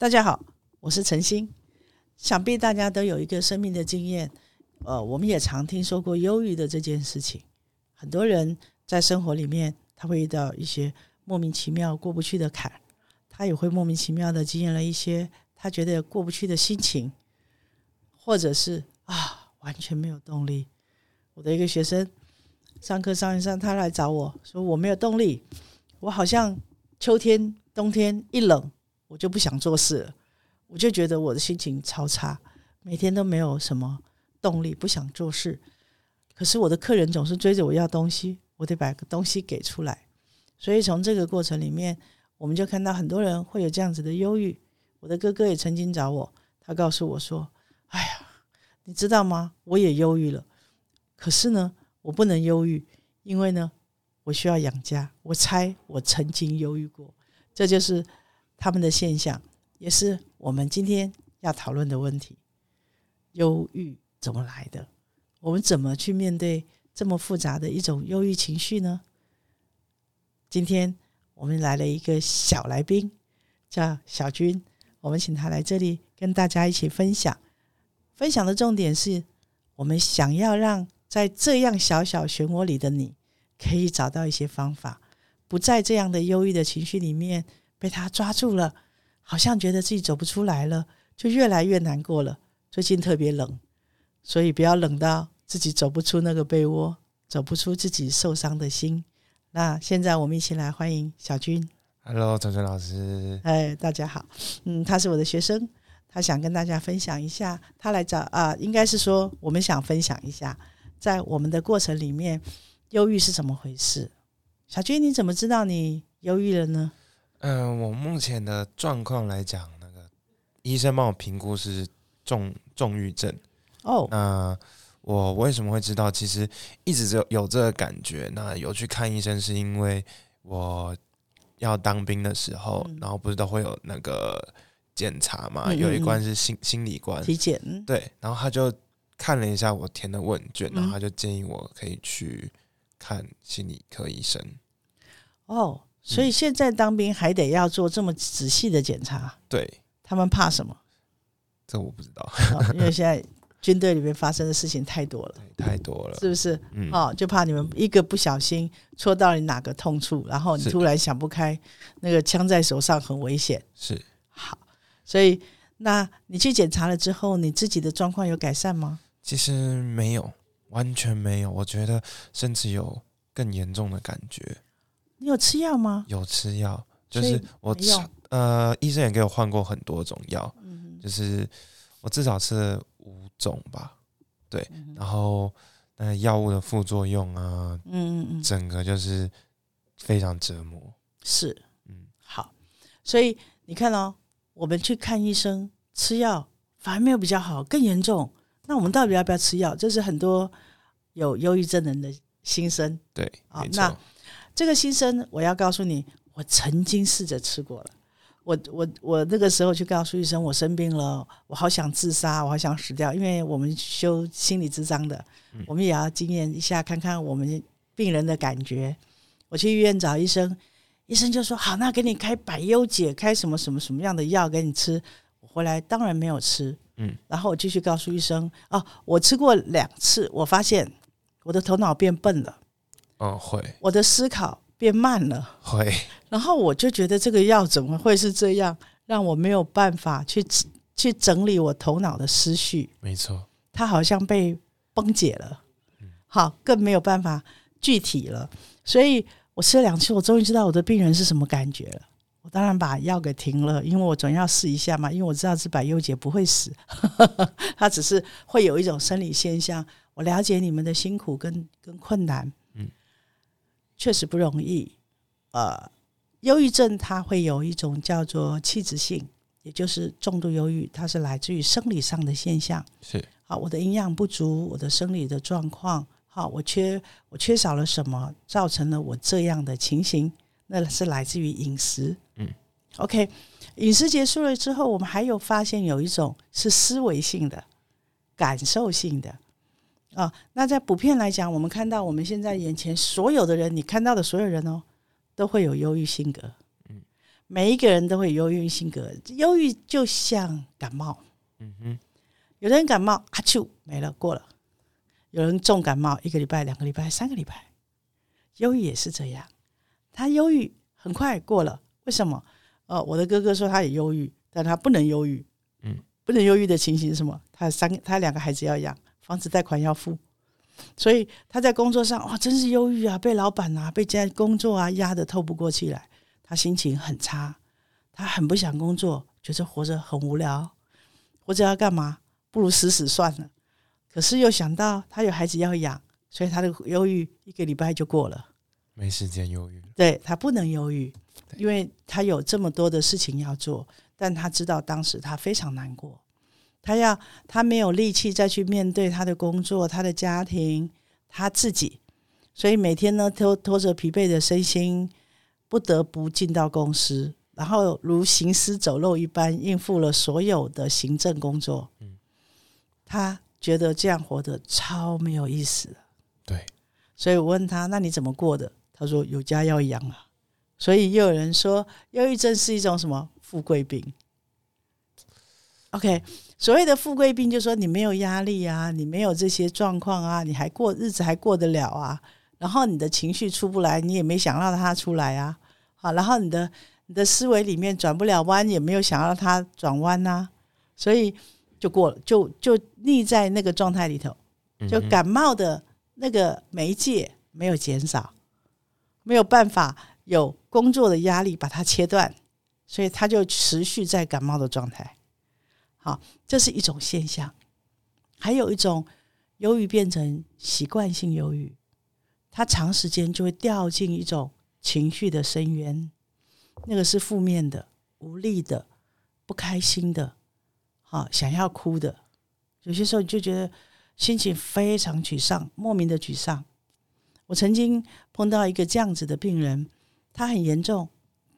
大家好，我是陈欣。想必大家都有一个生命的经验，呃，我们也常听说过忧郁的这件事情。很多人在生活里面，他会遇到一些莫名其妙过不去的坎，他也会莫名其妙的经验了一些他觉得过不去的心情，或者是啊，完全没有动力。我的一个学生上课上一上，他来找我说：“我没有动力，我好像秋天、冬天一冷，我就不想做事了。”我就觉得我的心情超差，每天都没有什么动力，不想做事。可是我的客人总是追着我要东西，我得把东西给出来。所以从这个过程里面，我们就看到很多人会有这样子的忧郁。我的哥哥也曾经找我，他告诉我说：“哎呀，你知道吗？我也忧郁了。可是呢，我不能忧郁，因为呢，我需要养家。我猜我曾经忧郁过，这就是他们的现象。”也是我们今天要讨论的问题：忧郁怎么来的？我们怎么去面对这么复杂的一种忧郁情绪呢？今天我们来了一个小来宾，叫小军，我们请他来这里跟大家一起分享。分享的重点是我们想要让在这样小小漩涡里的你，可以找到一些方法，不在这样的忧郁的情绪里面被他抓住了。好像觉得自己走不出来了，就越来越难过了。最近特别冷，所以不要冷到自己走不出那个被窝，走不出自己受伤的心。那现在我们一起来欢迎小军。Hello，陈春老师。哎，大家好。嗯，他是我的学生，他想跟大家分享一下。他来找啊，应该是说我们想分享一下，在我们的过程里面，忧郁是怎么回事？小军，你怎么知道你忧郁了呢？嗯，我目前的状况来讲，那个医生帮我评估是重重郁症。哦，那我为什么会知道？其实一直有有这个感觉。那有去看医生，是因为我要当兵的时候，然后不是都会有那个检查嘛？有一关是心心理关体检。对，然后他就看了一下我填的问卷，然后他就建议我可以去看心理科医生。哦。所以现在当兵还得要做这么仔细的检查，对他们怕什么？这我不知道，因为现在军队里面发生的事情太多了，太多了，是不是？哦，就怕你们一个不小心戳到你哪个痛处，然后你突然想不开，那个枪在手上很危险。是好，所以那你去检查了之后，你自己的状况有改善吗？其实没有，完全没有，我觉得甚至有更严重的感觉。你有吃药吗？有吃药，就是我吃呃，医生也给我换过很多种药，就是我至少吃了五种吧，对，然后那药物的副作用啊，嗯嗯整个就是非常折磨。是，嗯，好，所以你看哦，我们去看医生吃药反而没有比较好，更严重。那我们到底要不要吃药？这是很多有忧郁症人的心声。对，没错。这个新生，我要告诉你，我曾经试着吃过了。我我我那个时候去告诉医生，我生病了，我好想自杀，我好想死掉。因为我们修心理智商的，我们也要经验一下，看看我们病人的感觉。我去医院找医生，医生就说：“好，那给你开百忧解，开什么什么什么样的药给你吃。”我回来当然没有吃，嗯，然后我继续告诉医生：“哦，我吃过两次，我发现我的头脑变笨了。”嗯，会。我的思考变慢了，会。然后我就觉得这个药怎么会是这样，让我没有办法去去整理我头脑的思绪。没错，它好像被崩解了，好，更没有办法具体了。所以我吃了两次，我终于知道我的病人是什么感觉了。我当然把药给停了，因为我总要试一下嘛，因为我知道这百忧解不会死，它只是会有一种生理现象。我了解你们的辛苦跟跟困难。确实不容易，呃，忧郁症它会有一种叫做器质性，也就是重度忧郁，它是来自于生理上的现象。是，好，我的营养不足，我的生理的状况，好，我缺我缺少了什么，造成了我这样的情形，那是来自于饮食。嗯，OK，饮食结束了之后，我们还有发现有一种是思维性的、感受性的。啊，那在普遍来讲，我们看到我们现在眼前所有的人，你看到的所有人哦，都会有忧郁性格。嗯，每一个人都会忧郁性格，忧郁就像感冒，嗯哼，有的人感冒啊就没了过了，有人重感冒一个礼拜、两个礼拜、三个礼拜，忧郁也是这样，他忧郁很快过了，为什么？呃，我的哥哥说他也忧郁，但他不能忧郁，嗯，不能忧郁的情形是什么？他三他两个孩子要养，房子贷款要付，所以他在工作上哇，真是忧郁啊，被老板啊，被家工作啊压得透不过气来。他心情很差，他很不想工作，觉得活着很无聊，活着要干嘛？不如死死算了。可是又想到他有孩子要养，所以他的忧郁一个礼拜就过了，没时间忧郁。对他不能忧郁，因为他有这么多的事情要做。但他知道当时他非常难过，他要他没有力气再去面对他的工作、他的家庭、他自己，所以每天呢拖拖着疲惫的身心。不得不进到公司，然后如行尸走肉一般应付了所有的行政工作。嗯，他觉得这样活得超没有意思。对，所以我问他：“那你怎么过的？”他说：“有家要养啊。”所以又有人说，忧郁症是一种什么富贵病？OK，所谓的富贵病，就是说你没有压力啊，你没有这些状况啊，你还过日子还过得了啊。然后你的情绪出不来，你也没想让它出来啊，好，然后你的你的思维里面转不了弯，也没有想让它转弯呐，所以就过了，就就腻在那个状态里头，就感冒的那个媒介没有减少，没有办法有工作的压力把它切断，所以它就持续在感冒的状态。好，这是一种现象，还有一种忧郁变成习惯性忧郁。他长时间就会掉进一种情绪的深渊，那个是负面的、无力的、不开心的，好想要哭的。有些时候你就觉得心情非常沮丧，莫名的沮丧。我曾经碰到一个这样子的病人，他很严重，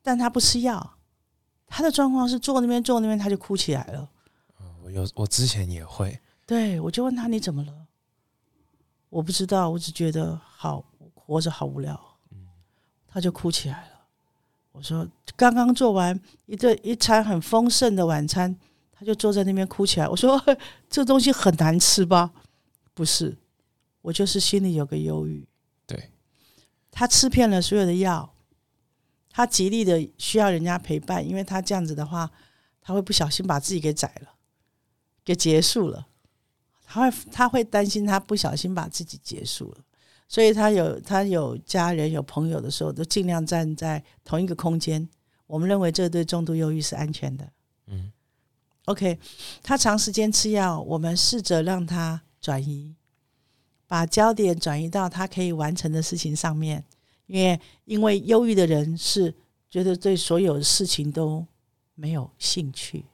但他不吃药，他的状况是坐那边坐那边他就哭起来了。我有我之前也会，对我就问他你怎么了？我不知道，我只觉得好活着好无聊，他就哭起来了。我说刚刚做完一顿一餐很丰盛的晚餐，他就坐在那边哭起来。我说 这东西很难吃吧？不是，我就是心里有个忧郁。对，他吃遍了所有的药，他极力的需要人家陪伴，因为他这样子的话，他会不小心把自己给宰了，给结束了。他会他会担心他不小心把自己结束了，所以他有他有家人有朋友的时候，都尽量站在同一个空间。我们认为这对重度忧郁是安全的。嗯，OK，他长时间吃药，我们试着让他转移，把焦点转移到他可以完成的事情上面。因为因为忧郁的人是觉得对所有事情都没有兴趣，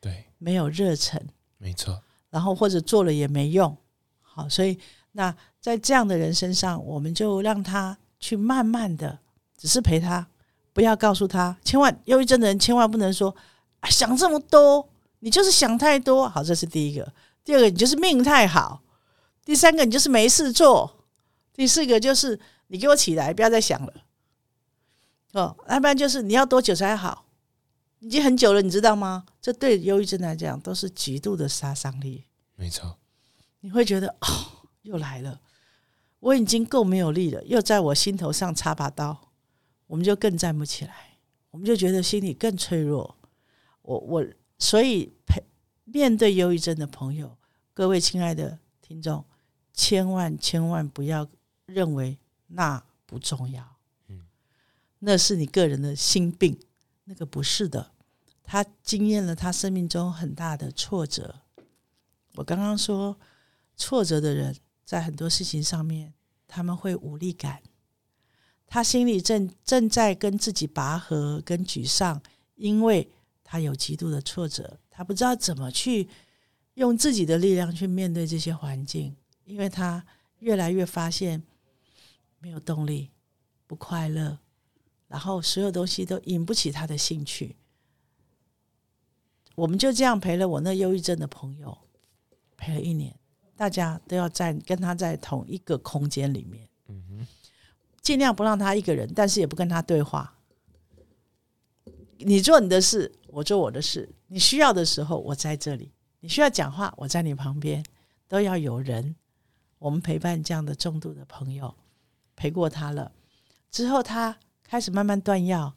对，没有热忱，没错。然后或者做了也没用，好，所以那在这样的人身上，我们就让他去慢慢的，只是陪他，不要告诉他，千万忧郁症的人千万不能说啊想这么多，你就是想太多。好，这是第一个，第二个你就是命太好，第三个你就是没事做，第四个就是你给我起来，不要再想了。哦，要不然就是你要多久才好？已经很久了，你知道吗？这对忧郁症来讲都是极度的杀伤力。没错，你会觉得哦，又来了，我已经够没有力了，又在我心头上插把刀，我们就更站不起来，我们就觉得心里更脆弱。我我所以陪面对忧郁症的朋友，各位亲爱的听众，千万千万不要认为那不重要，嗯，那是你个人的心病。那个不是的，他经验了他生命中很大的挫折。我刚刚说，挫折的人在很多事情上面他们会无力感，他心里正正在跟自己拔河、跟沮丧，因为他有极度的挫折，他不知道怎么去用自己的力量去面对这些环境，因为他越来越发现没有动力，不快乐。然后所有东西都引不起他的兴趣，我们就这样陪了我那忧郁症的朋友，陪了一年，大家都要在跟他在同一个空间里面，尽量不让他一个人，但是也不跟他对话，你做你的事，我做我的事。你需要的时候，我在这里；你需要讲话，我在你旁边。都要有人，我们陪伴这样的重度的朋友，陪过他了之后，他开始慢慢断药。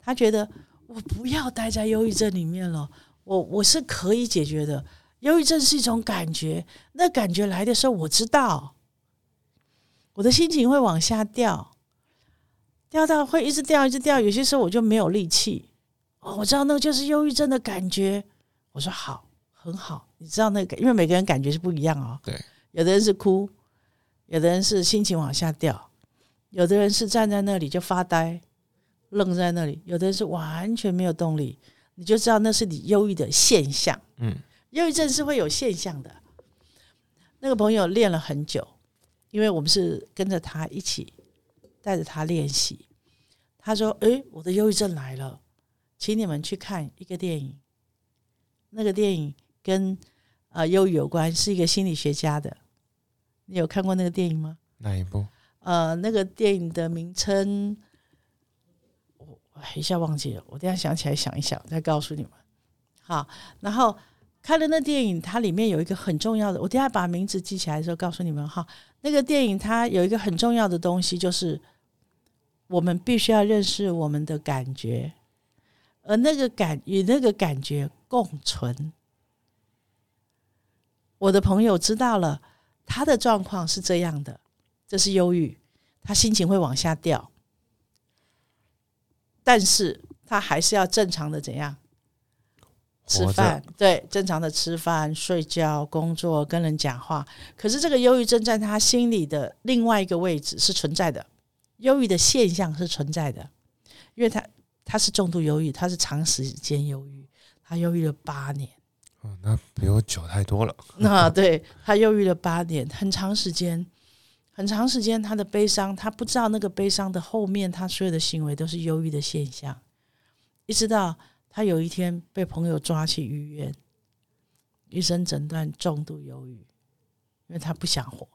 他觉得我不要待在忧郁症里面了，我我是可以解决的。忧郁症是一种感觉，那感觉来的时候，我知道我的心情会往下掉，掉到会一直掉，一直掉。有些时候我就没有力气。哦，我知道那个就是忧郁症的感觉。我说好，很好。你知道那个，因为每个人感觉是不一样哦。对，有的人是哭，有的人是心情往下掉，有的人是站在那里就发呆，愣在那里，有的人是完全没有动力。你就知道那是你忧郁的现象。嗯，忧郁症是会有现象的。那个朋友练了很久，因为我们是跟着他一起带着他练习。他说：“诶，我的忧郁症来了，请你们去看一个电影。那个电影跟……”啊，忧郁有关是一个心理学家的，你有看过那个电影吗？哪一部？呃，那个电影的名称我一下忘记了，我等下想起来想一想再告诉你们。好，然后看了那电影，它里面有一个很重要的，我等下把名字记起来的时候告诉你们哈。那个电影它有一个很重要的东西，就是我们必须要认识我们的感觉，而那个感与那个感觉共存。我的朋友知道了，他的状况是这样的，这是忧郁，他心情会往下掉，但是他还是要正常的怎样吃饭？对，正常的吃饭、睡觉、工作、跟人讲话。可是这个忧郁症在他心里的另外一个位置是存在的，忧郁的现象是存在的，因为他他是重度忧郁，他是长时间忧郁，他忧郁了八年。哦，那比我久太多了。那 对他忧郁了八年，很长时间，很长时间，他的悲伤，他不知道那个悲伤的后面，他所有的行为都是忧郁的现象。一直到他有一天被朋友抓去医院，医生诊断重度忧郁，因为他不想活，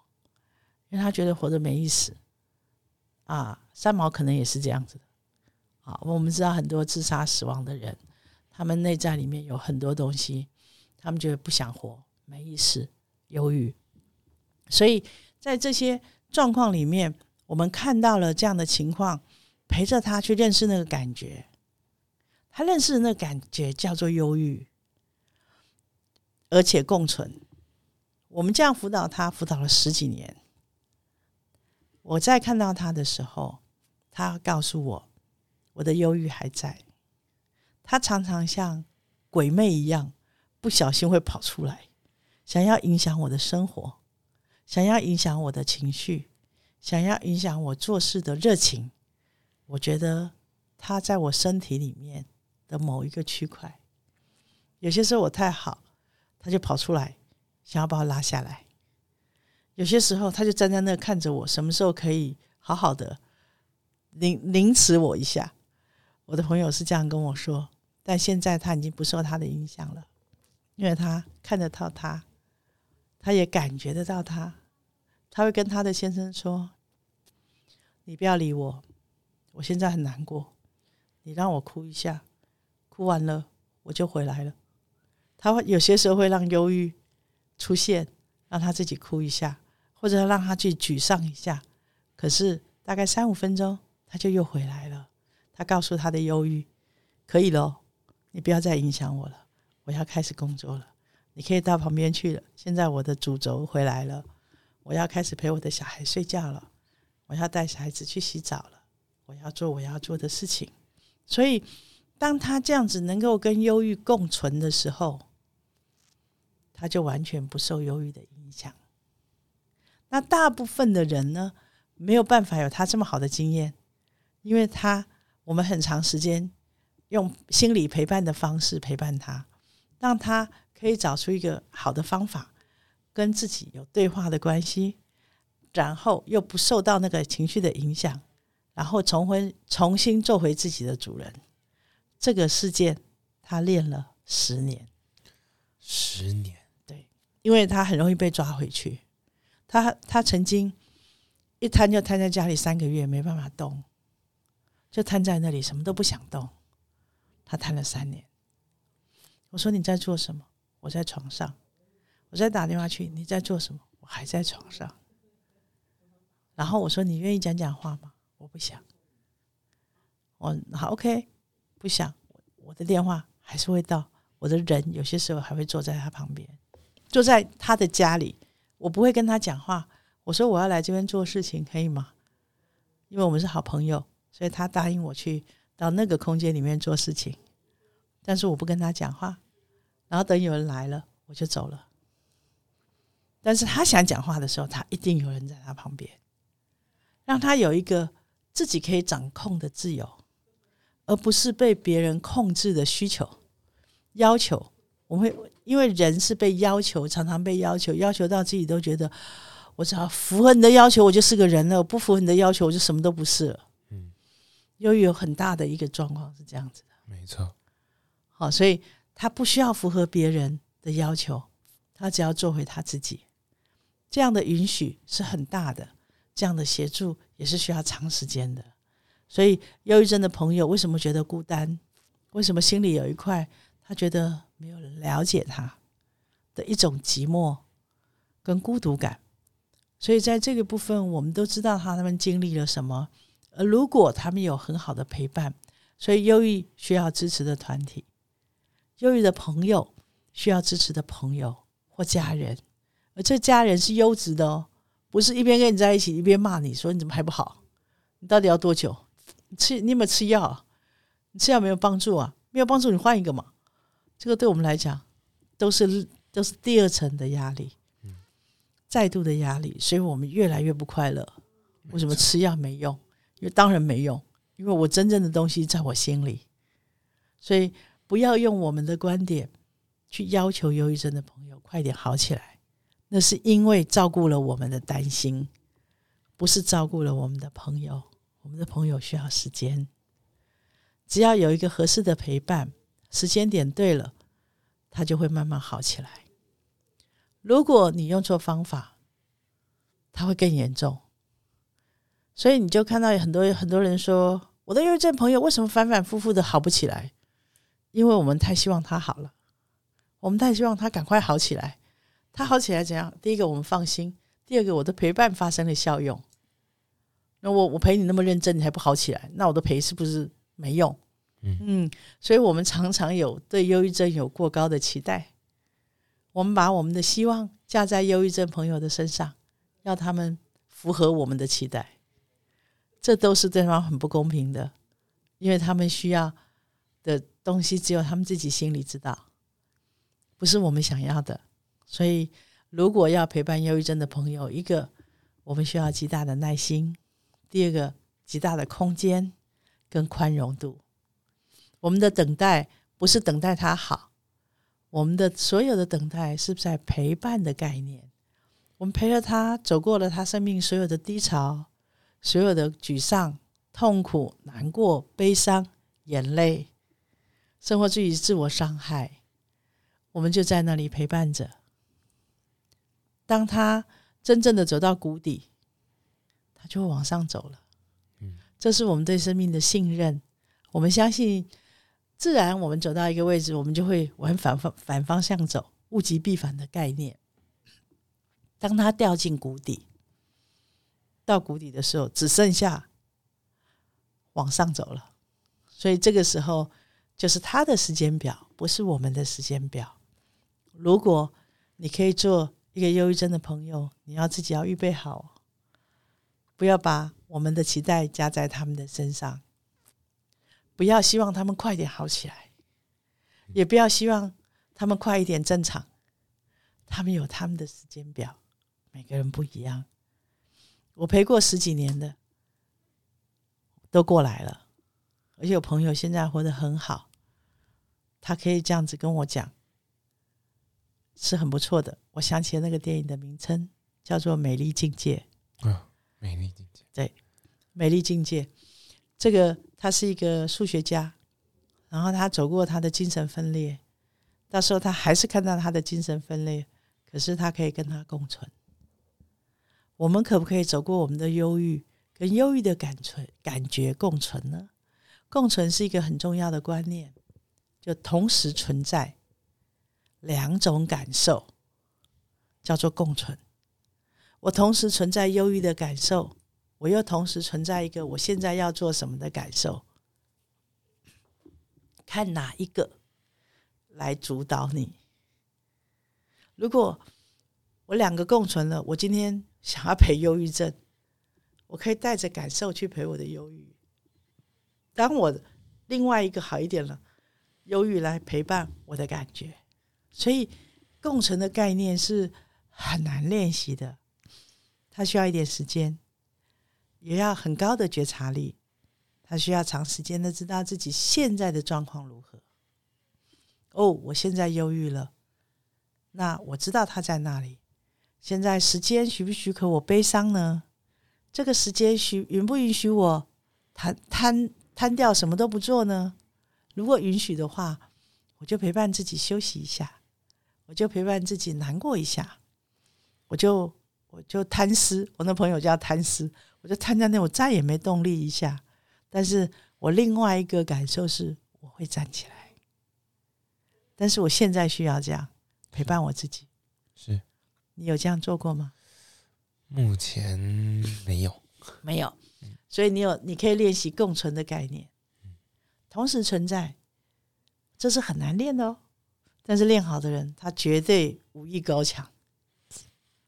因为他觉得活着没意思。啊，三毛可能也是这样子的。啊，我们知道很多自杀死亡的人，他们内在里面有很多东西。他们觉得不想活，没意思，忧郁。所以在这些状况里面，我们看到了这样的情况，陪着他去认识那个感觉。他认识的那个感觉叫做忧郁，而且共存。我们这样辅导他，辅导了十几年。我在看到他的时候，他告诉我，我的忧郁还在。他常常像鬼魅一样。不小心会跑出来，想要影响我的生活，想要影响我的情绪，想要影响我做事的热情。我觉得他在我身体里面的某一个区块，有些时候我太好，他就跑出来，想要把我拉下来；有些时候他就站在那看着我，什么时候可以好好的凌凌迟我一下。我的朋友是这样跟我说，但现在他已经不受他的影响了。因为他看得到他，他也感觉得到他，他会跟他的先生说：“你不要理我，我现在很难过，你让我哭一下，哭完了我就回来了。”他会有些时候会让忧郁出现，让他自己哭一下，或者让他去沮丧一下。可是大概三五分钟，他就又回来了。他告诉他的忧郁：“可以了，你不要再影响我了。”我要开始工作了，你可以到旁边去了。现在我的主轴回来了，我要开始陪我的小孩睡觉了，我要带小孩子去洗澡了，我要做我要做的事情。所以，当他这样子能够跟忧郁共存的时候，他就完全不受忧郁的影响。那大部分的人呢，没有办法有他这么好的经验，因为他我们很长时间用心理陪伴的方式陪伴他。让他可以找出一个好的方法，跟自己有对话的关系，然后又不受到那个情绪的影响，然后重回重新做回自己的主人。这个事件他练了十年，十年对，因为他很容易被抓回去。他他曾经一瘫就瘫在家里三个月，没办法动，就瘫在那里，什么都不想动。他瘫了三年。我说你在做什么？我在床上。我再打电话去，你在做什么？我还在床上。然后我说你愿意讲讲话吗？我不想。我好 OK，不想。我的电话还是会到，我的人有些时候还会坐在他旁边，坐在他的家里。我不会跟他讲话。我说我要来这边做事情，可以吗？因为我们是好朋友，所以他答应我去到那个空间里面做事情。但是我不跟他讲话，然后等有人来了，我就走了。但是他想讲话的时候，他一定有人在他旁边，让他有一个自己可以掌控的自由，而不是被别人控制的需求、要求。我会因为人是被要求，常常被要求，要求到自己都觉得，我只要符合你的要求，我就是个人了；不符合你的要求，我就什么都不是了。嗯，由于有很大的一个状况是这样子的，没错。好，所以他不需要符合别人的要求，他只要做回他自己。这样的允许是很大的，这样的协助也是需要长时间的。所以，忧郁症的朋友为什么觉得孤单？为什么心里有一块他觉得没有人了解他的一种寂寞跟孤独感？所以，在这个部分，我们都知道他他们经历了什么。而如果他们有很好的陪伴，所以忧郁需要支持的团体，忧郁的朋友需要支持的朋友或家人。而这家人是优质的哦，不是一边跟你在一起一边骂你说你怎么还不好？你到底要多久？吃你有没有吃药？你吃药没有帮助啊？没有帮助你换一个嘛？这个对我们来讲都是都是第二层的压力，再度的压力，所以我们越来越不快乐。为什么吃药没用？因为当然没用，因为我真正的东西在我心里。所以不要用我们的观点去要求忧郁症的朋友快点好起来。那是因为照顾了我们的担心，不是照顾了我们的朋友。我们的朋友需要时间，只要有一个合适的陪伴，时间点对了，他就会慢慢好起来。如果你用错方法，他会更严重。所以你就看到有很多很多人说，我的忧郁症朋友为什么反反复复的好不起来？因为我们太希望他好了，我们太希望他赶快好起来。他好起来怎样？第一个我们放心，第二个我的陪伴发生了效用。那我我陪你那么认真，你还不好起来，那我的陪是不是没用？嗯，所以我们常常有对忧郁症有过高的期待，我们把我们的希望架在忧郁症朋友的身上，要他们符合我们的期待，这都是对方很不公平的，因为他们需要的东西只有他们自己心里知道，不是我们想要的。所以，如果要陪伴忧郁症的朋友，一个我们需要极大的耐心；第二个，极大的空间跟宽容度。我们的等待不是等待他好，我们的所有的等待是在陪伴的概念。我们陪着他走过了他生命所有的低潮、所有的沮丧、痛苦、难过、悲伤、眼泪，生活至于自我伤害，我们就在那里陪伴着。当他真正的走到谷底，他就会往上走了。嗯，这是我们对生命的信任。我们相信，自然我们走到一个位置，我们就会往反方反方向走，物极必反的概念。当他掉进谷底，到谷底的时候，只剩下往上走了。所以这个时候，就是他的时间表，不是我们的时间表。如果你可以做。一个忧郁症的朋友，你要自己要预备好，不要把我们的期待加在他们的身上，不要希望他们快点好起来，也不要希望他们快一点正常。他们有他们的时间表，每个人不一样。我陪过十几年的，都过来了，而且有朋友现在活得很好，他可以这样子跟我讲。是很不错的。我想起了那个电影的名称，叫做《美丽境界》。啊，美丽境界。对，美丽境界。这个他是一个数学家，然后他走过他的精神分裂，到时候他还是看到他的精神分裂，可是他可以跟他共存。我们可不可以走过我们的忧郁，跟忧郁的感存感觉共存呢？共存是一个很重要的观念。就同时存在两种感受，叫做共存。我同时存在忧郁的感受，我又同时存在一个我现在要做什么的感受，看哪一个来主导你。如果我两个共存了，我今天想要陪忧郁症，我可以带着感受去陪我的忧郁。当我另外一个好一点了，忧郁来陪伴我的感觉，所以共存的概念是很难练习的。他需要一点时间，也要很高的觉察力。他需要长时间的知道自己现在的状况如何。哦，我现在忧郁了，那我知道他在那里。现在时间许不许可我悲伤呢？这个时间许允不允许我贪贪摊掉什么都不做呢？如果允许的话，我就陪伴自己休息一下，我就陪伴自己难过一下，我就。我就贪湿，我那朋友叫贪湿，我就瘫在那，我再也没动力一下。但是我另外一个感受是，我会站起来。但是我现在需要这样陪伴我自己。是你有这样做过吗？目前没有，没有。所以你有，你可以练习共存的概念，同时存在，这是很难练的哦。但是练好的人，他绝对武艺高强。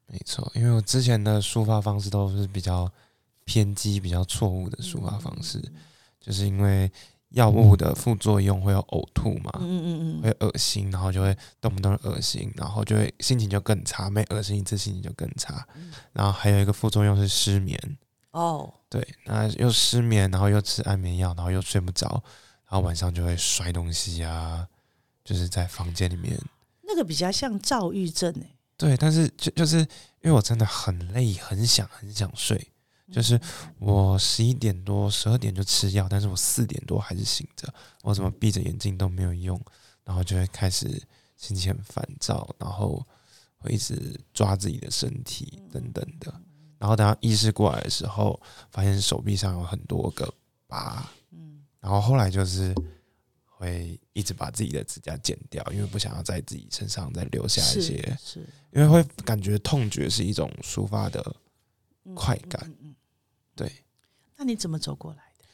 没错，因为我之前的抒发方式都是比较偏激、比较错误的抒发方式，就是因为药物的副作用会有呕吐嘛，嗯嗯嗯，会恶心，然后就会动不动恶心，然后就会心情就更差，每恶心一次心情就更差，然后还有一个副作用是失眠，哦，对，那又失眠，然后又吃安眠药，然后又睡不着，然后晚上就会摔东西啊，就是在房间里面，那个比较像躁郁症诶。对，但是就就是因为我真的很累，很想很想睡。就是我十一点多、十二点就吃药，但是我四点多还是醒着。我怎么闭着眼睛都没有用，然后就会开始心情很烦躁，然后会一直抓自己的身体等等的。然后等他意识过来的时候，发现手臂上有很多个疤。嗯，然后后来就是。会一直把自己的指甲剪掉，因为不想要在自己身上再留下一些，是，因为会感觉痛觉是一种抒发的快感，嗯，对。那你怎么走过来的？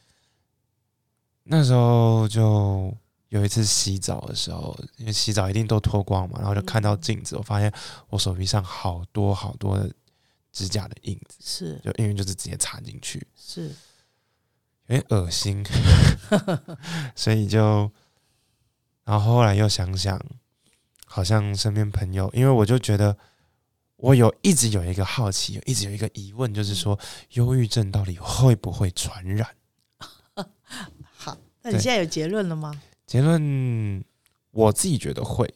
那时候就有一次洗澡的时候，因为洗澡一定都脱光嘛，然后就看到镜子，我发现我手臂上好多好多的指甲的印子，是，就因为就是直接插进去，是。有点恶心，所以就，然后后来又想想，好像身边朋友，因为我就觉得，我有一直有一个好奇，一直有一个疑问，就是说，忧郁症到底会不会传染？好，那你现在有结论了吗？结论，我自己觉得会，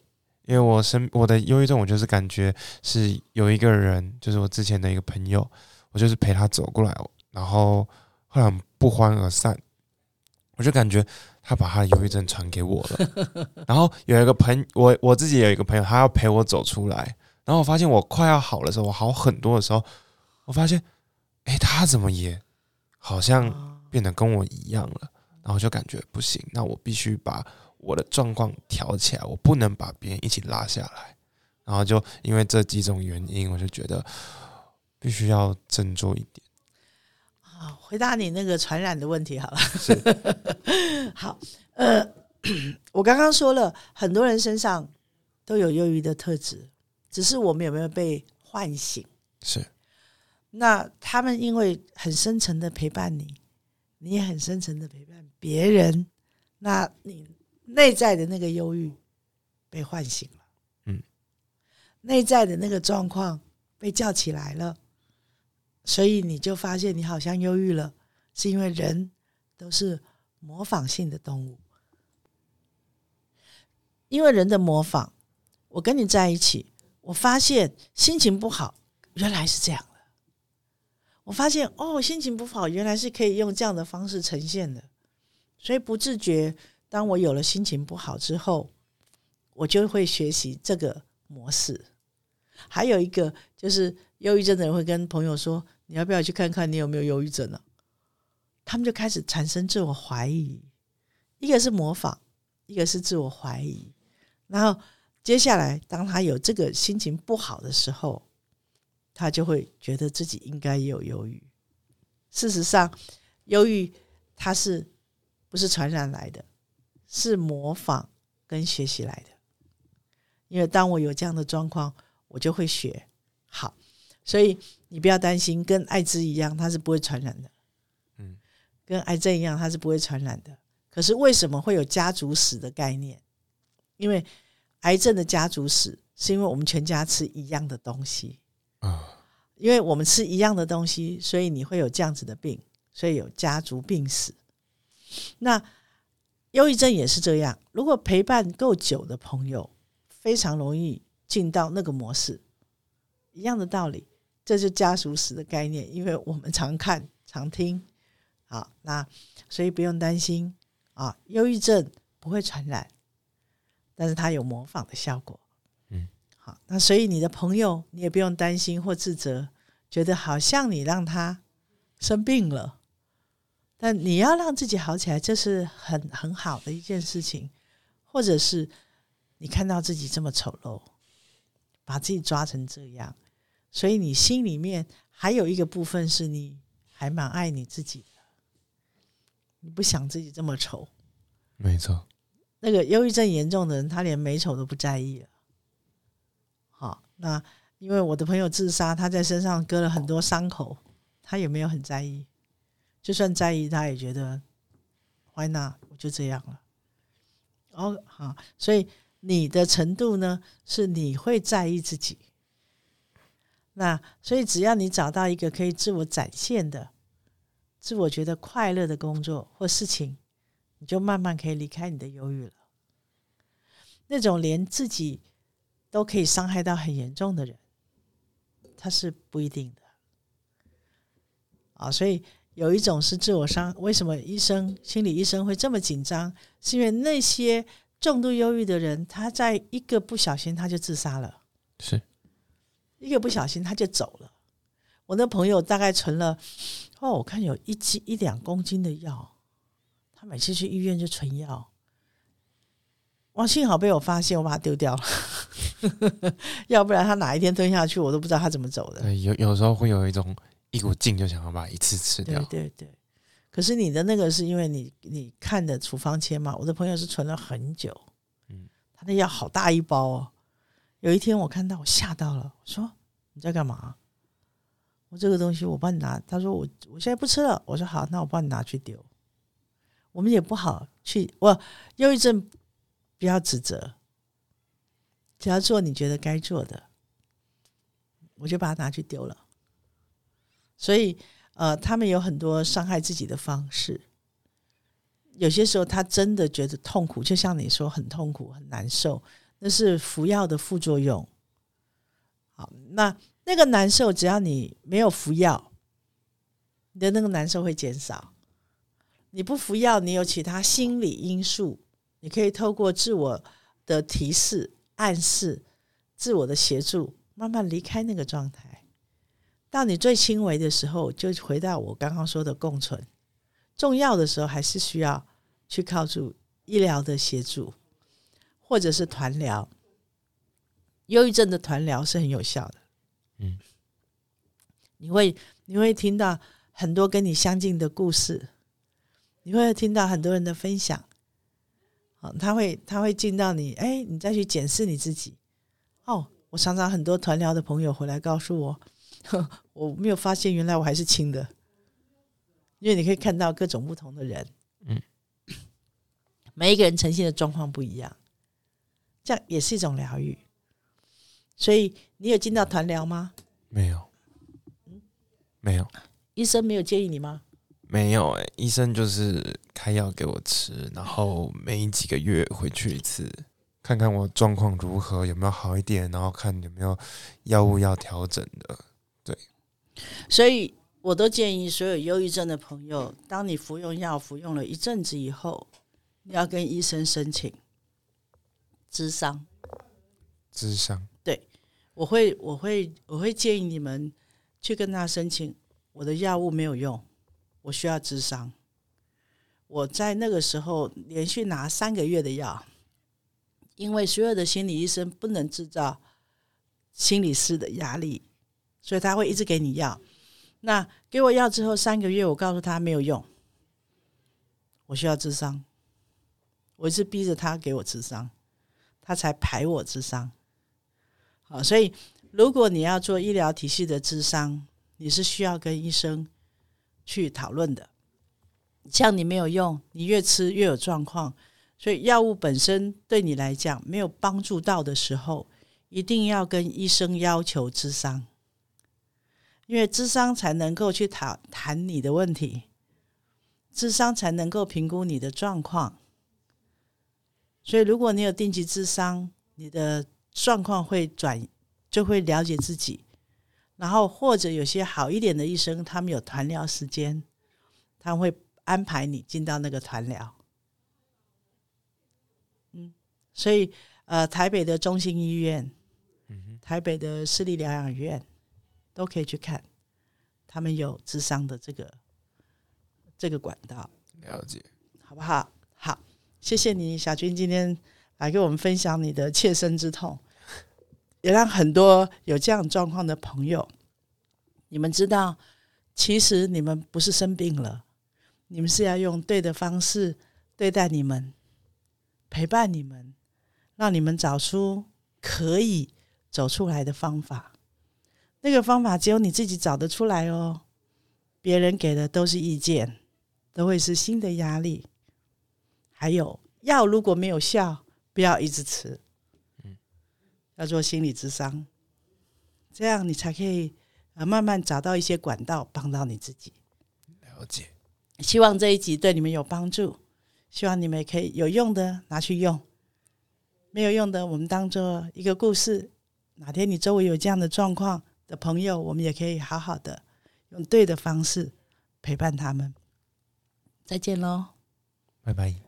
因为我身我的忧郁症，我就是感觉是有一个人，就是我之前的一个朋友，我就是陪他走过来，然后。后来不欢而散，我就感觉他把他的忧郁症传给我了。然后有一个朋，我我自己有一个朋友，他要陪我走出来。然后我发现我快要好的时候，我好很多的时候，我发现，哎，他怎么也好像变得跟我一样了。然后就感觉不行，那我必须把我的状况调起来，我不能把别人一起拉下来。然后就因为这几种原因，我就觉得必须要振作一点。好，回答你那个传染的问题好了。好，呃，我刚刚说了，很多人身上都有忧郁的特质，只是我们有没有被唤醒？是。那他们因为很深沉的陪伴你，你也很深沉的陪伴别人，那你内在的那个忧郁被唤醒了，嗯，内在的那个状况被叫起来了。所以你就发现你好像忧郁了，是因为人都是模仿性的动物，因为人的模仿。我跟你在一起，我发现心情不好，原来是这样的。我发现哦，心情不好，原来是可以用这样的方式呈现的。所以不自觉，当我有了心情不好之后，我就会学习这个模式。还有一个就是忧郁症的人会跟朋友说。你要不要去看看你有没有忧郁症呢？他们就开始产生自我怀疑。一个是模仿，一个是自我怀疑。然后接下来，当他有这个心情不好的时候，他就会觉得自己应该也有忧郁。事实上，忧郁它是不是传染来的？是模仿跟学习来的。因为当我有这样的状况，我就会学好。所以你不要担心，跟艾滋一样，它是不会传染的。嗯，跟癌症一样，它是不会传染的。可是为什么会有家族史的概念？因为癌症的家族史是因为我们全家吃一样的东西啊，因为我们吃一样的东西，所以你会有这样子的病，所以有家族病史。那忧郁症也是这样，如果陪伴够久的朋友，非常容易进到那个模式，一样的道理。这是家属史的概念，因为我们常看、常听，好，那所以不用担心啊，忧郁症不会传染，但是它有模仿的效果，嗯，好，那所以你的朋友你也不用担心或自责，觉得好像你让他生病了，但你要让自己好起来，这是很很好的一件事情，或者是你看到自己这么丑陋，把自己抓成这样。所以你心里面还有一个部分是你还蛮爱你自己的，你不想自己这么丑，没错。那个忧郁症严重的人，他连美丑都不在意了。好，那因为我的朋友自杀，他在身上割了很多伤口，他也没有很在意。就算在意，他也觉得，Why not？我就这样了。哦，好，所以你的程度呢，是你会在意自己。那所以，只要你找到一个可以自我展现的、自我觉得快乐的工作或事情，你就慢慢可以离开你的忧郁了。那种连自己都可以伤害到很严重的人，他是不一定的。啊，所以有一种是自我伤。为什么医生、心理医生会这么紧张？是因为那些重度忧郁的人，他在一个不小心他就自杀了。是。一个不小心他就走了。我那朋友大概存了哦，我看有一斤一两公斤的药，他每次去医院就存药。哇，幸好被我发现，我把它丢掉了，要不然他哪一天吞下去，我都不知道他怎么走的。对，有有时候会有一种一股劲，就想要把一次吃掉。对对对。可是你的那个是因为你你看的处方签嘛？我的朋友是存了很久，嗯，他的药好大一包哦。有一天我看到，我吓到了。我说：“你在干嘛？”我这个东西我帮你拿。他说：“我我现在不吃了。”我说：“好，那我帮你拿去丢。”我们也不好去。我忧郁症不要指责，只要做你觉得该做的，我就把它拿去丢了。所以，呃，他们有很多伤害自己的方式。有些时候，他真的觉得痛苦，就像你说，很痛苦，很难受。那是服药的副作用。好，那那个难受，只要你没有服药，你的那个难受会减少。你不服药，你有其他心理因素，你可以透过自我的提示、暗示、自我的协助，慢慢离开那个状态。到你最轻微的时候，就回到我刚刚说的共存。重要的时候，还是需要去靠住医疗的协助。或者是团疗，忧郁症的团疗是很有效的。嗯，你会你会听到很多跟你相近的故事，你会听到很多人的分享。好，他会他会进到你，哎，你再去检视你自己。哦，我常常很多团疗的朋友回来告诉我，我没有发现原来我还是轻的，因为你可以看到各种不同的人，嗯，每一个人呈现的状况不一样。这样也是一种疗愈，所以你有进到团疗吗？没有，嗯没有。医生没有建议你吗？没有哎，医生就是开药给我吃，然后每几个月回去一次，看看我状况如何，有没有好一点，然后看有没有药物要调整的。对，所以我都建议所有忧郁症的朋友，当你服用药服用了一阵子以后，你要跟医生申请。智商，智商，对，我会，我会，我会建议你们去跟他申请。我的药物没有用，我需要智商。我在那个时候连续拿三个月的药，因为所有的心理医生不能制造心理师的压力，所以他会一直给你药。那给我药之后三个月，我告诉他没有用，我需要智商。我一直逼着他给我智商，他才排我智商。好，所以如果你要做医疗体系的智商，你是需要跟医生去讨论的。像你没有用，你越吃越有状况，所以药物本身对你来讲没有帮助到的时候，一定要跟医生要求智商，因为智商才能够去谈谈你的问题，智商才能够评估你的状况。所以，如果你有定期智商，你的状况会转，就会了解自己。然后，或者有些好一点的医生，他们有团疗时间，他会安排你进到那个团疗。嗯，所以，呃，台北的中心医院，台北的私立疗养院，都可以去看，他们有智商的这个这个管道。了解，好不好？好。谢谢你，小军，今天来给我们分享你的切身之痛，也让很多有这样状况的朋友，你们知道，其实你们不是生病了，你们是要用对的方式对待你们，陪伴你们，让你们找出可以走出来的方法。那个方法只有你自己找得出来哦，别人给的都是意见，都会是新的压力。还有药如果没有效，不要一直吃。嗯，要做心理智商，这样你才可以呃慢慢找到一些管道帮到你自己。了解。希望这一集对你们有帮助，希望你们也可以有用的拿去用，没有用的我们当做一个故事。哪天你周围有这样的状况的朋友，我们也可以好好的用对的方式陪伴他们。再见喽，拜拜。